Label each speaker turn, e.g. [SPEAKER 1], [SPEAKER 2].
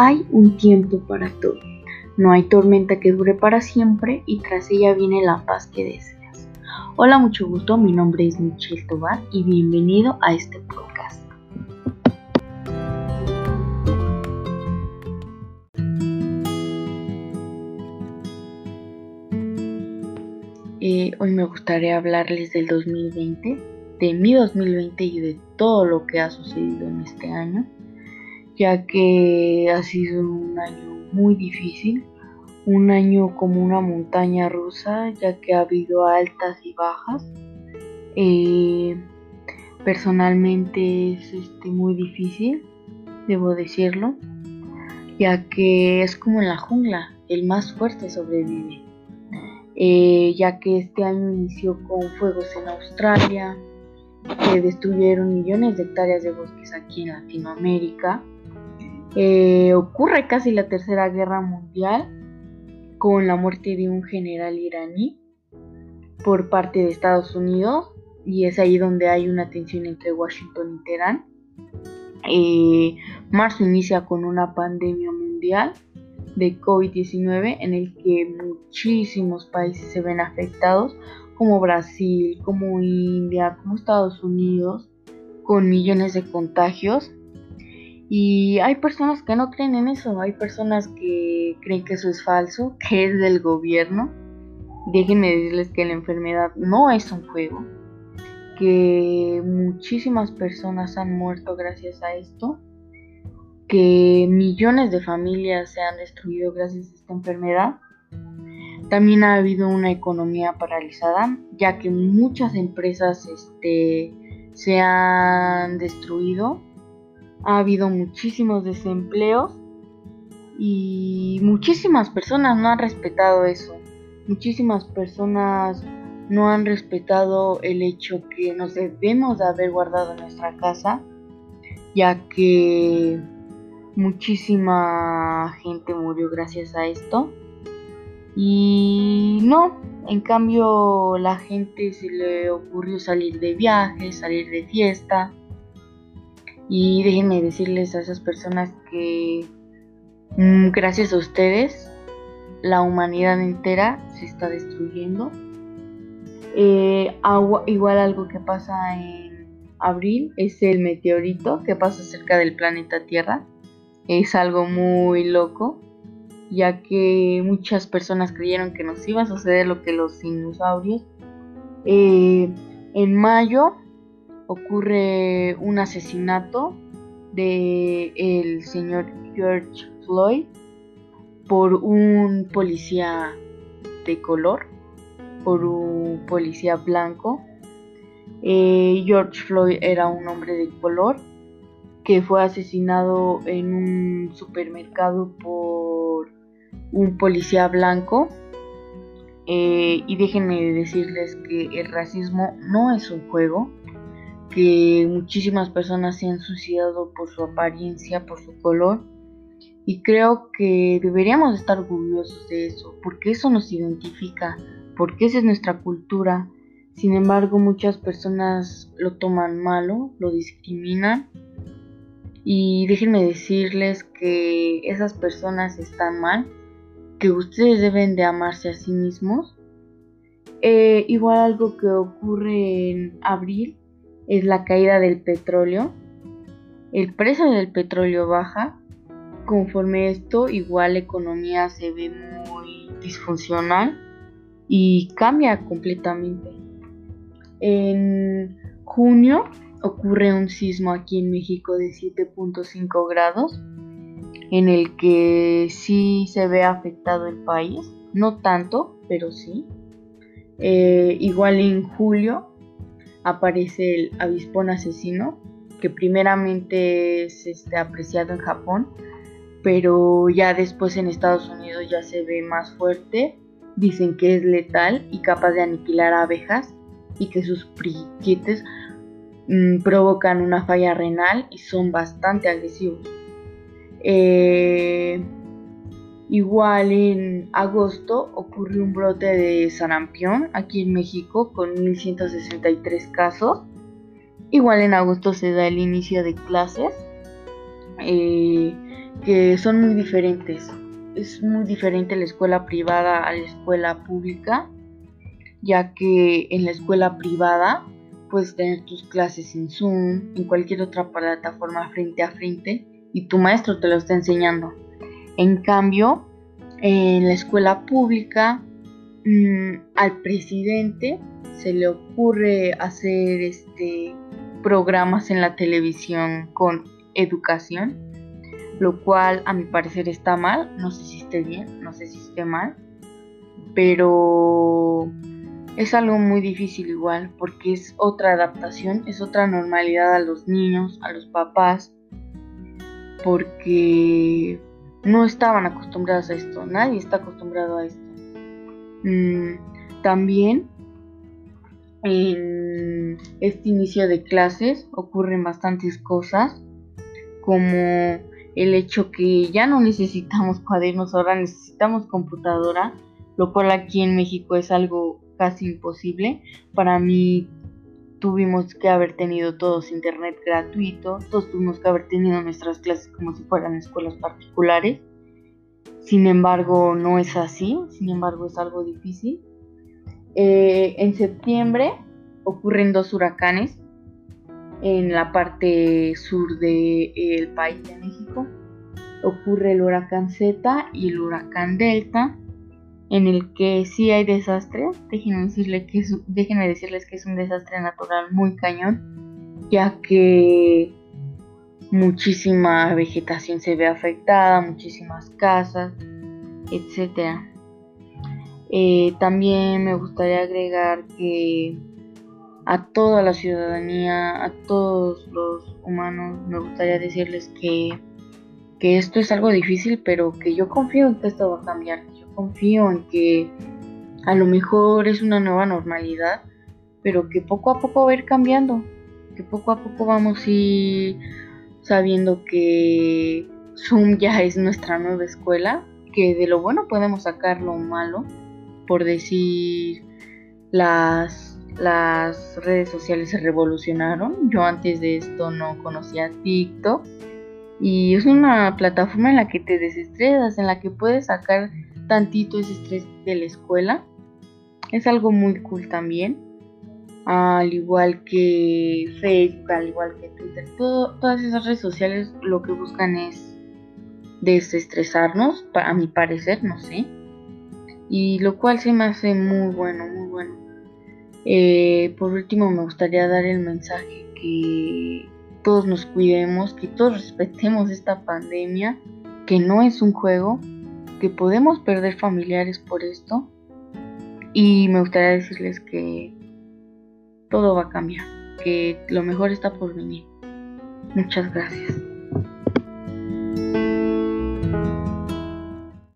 [SPEAKER 1] hay un tiempo para todo. No hay tormenta que dure para siempre y tras ella viene la paz que deseas. Hola, mucho gusto, mi nombre es Michelle Tobar y bienvenido a este podcast. Eh, hoy me gustaría hablarles del 2020, de mi 2020 y de todo lo que ha sucedido en este año ya que ha sido un año muy difícil, un año como una montaña rusa, ya que ha habido altas y bajas. Eh, personalmente es este, muy difícil, debo decirlo, ya que es como en la jungla, el más fuerte sobrevive. Eh, ya que este año inició con fuegos en Australia, que destruyeron millones de hectáreas de bosques aquí en Latinoamérica, eh, ocurre casi la Tercera Guerra Mundial con la muerte de un general iraní por parte de Estados Unidos y es ahí donde hay una tensión entre Washington y Teherán. Eh, marzo inicia con una pandemia mundial de COVID-19 en el que muchísimos países se ven afectados como Brasil, como India, como Estados Unidos, con millones de contagios y hay personas que no creen en eso, hay personas que creen que eso es falso, que es del gobierno. Déjenme decirles que la enfermedad no es un juego, que muchísimas personas han muerto gracias a esto, que millones de familias se han destruido gracias a esta enfermedad. También ha habido una economía paralizada, ya que muchas empresas este, se han destruido ha habido muchísimos desempleos y muchísimas personas no han respetado eso. Muchísimas personas no han respetado el hecho que nos debemos de haber guardado nuestra casa, ya que muchísima gente murió gracias a esto. Y no, en cambio la gente se le ocurrió salir de viaje, salir de fiesta, y déjenme decirles a esas personas que mm, gracias a ustedes la humanidad entera se está destruyendo. Eh, igual algo que pasa en abril es el meteorito que pasa cerca del planeta Tierra. Es algo muy loco, ya que muchas personas creyeron que nos iba a suceder lo que los dinosaurios. Eh, en mayo ocurre un asesinato de el señor George Floyd por un policía de color, por un policía blanco. Eh, George Floyd era un hombre de color que fue asesinado en un supermercado por un policía blanco. Eh, y déjenme decirles que el racismo no es un juego, que muchísimas personas se han suicidado por su apariencia, por su color. Y creo que deberíamos estar orgullosos de eso, porque eso nos identifica, porque esa es nuestra cultura. Sin embargo, muchas personas lo toman malo, lo discriminan. Y déjenme decirles que esas personas están mal, que ustedes deben de amarse a sí mismos. Eh, igual algo que ocurre en abril es la caída del petróleo. El precio del petróleo baja. Conforme esto, igual la economía se ve muy disfuncional y cambia completamente. En junio ocurre un sismo aquí en México de 7.5 grados, en el que sí se ve afectado el país, no tanto, pero sí. Eh, igual en julio aparece el avispón asesino, que primeramente es este, apreciado en Japón, pero ya después en Estados Unidos ya se ve más fuerte. Dicen que es letal y capaz de aniquilar abejas y que sus piquetes mm, provocan una falla renal y son bastante agresivos. Eh, Igual en agosto ocurrió un brote de sarampión aquí en México con 1163 casos. Igual en agosto se da el inicio de clases. eh, que son muy diferentes. Es muy diferente la escuela privada a la escuela pública, ya que en la escuela privada puedes tener tus clases en Zoom, en cualquier otra plataforma frente a frente, y tu maestro te lo está enseñando. En cambio, en la escuela pública, mm, al presidente se le ocurre hacer este programas en la televisión con educación, lo cual a mi parecer está mal, no sé si esté bien, no sé si esté mal, pero es algo muy difícil igual, porque es otra adaptación, es otra normalidad a los niños, a los papás, porque no estaban acostumbrados a esto, nadie está acostumbrado a esto. Mm, también en este inicio de clases ocurren bastantes cosas, como el hecho que ya no necesitamos cuadernos, ahora necesitamos computadora, lo cual aquí en México es algo casi imposible. Para mí tuvimos que haber tenido todos internet gratuito, todos tuvimos que haber tenido nuestras clases como si fueran escuelas particulares. Sin embargo, no es así, sin embargo es algo difícil. Eh, en septiembre ocurren dos huracanes en la parte sur del país de México. Ocurre el huracán Z y el huracán Delta en el que sí hay desastre. Déjenme, que es, déjenme decirles que es un desastre natural muy cañón, ya que muchísima vegetación se ve afectada, muchísimas casas, etc. Eh, también me gustaría agregar que a toda la ciudadanía, a todos los humanos, me gustaría decirles que, que esto es algo difícil, pero que yo confío en que esto va a cambiar. Confío en que a lo mejor es una nueva normalidad, pero que poco a poco va a ir cambiando, que poco a poco vamos a ir sabiendo que Zoom ya es nuestra nueva escuela, que de lo bueno podemos sacar lo malo, por decir las, las redes sociales se revolucionaron. Yo antes de esto no conocía TikTok y es una plataforma en la que te desestresas, en la que puedes sacar tantito ese estrés de la escuela. Es algo muy cool también. Al igual que Facebook, al igual que Twitter, todas esas redes sociales lo que buscan es desestresarnos, a mi parecer, no sé. Y lo cual se me hace muy bueno, muy bueno. Eh, por último, me gustaría dar el mensaje que todos nos cuidemos, que todos respetemos esta pandemia, que no es un juego, que podemos perder familiares por esto y me gustaría decirles que todo va a cambiar, que lo mejor está por venir. Muchas gracias.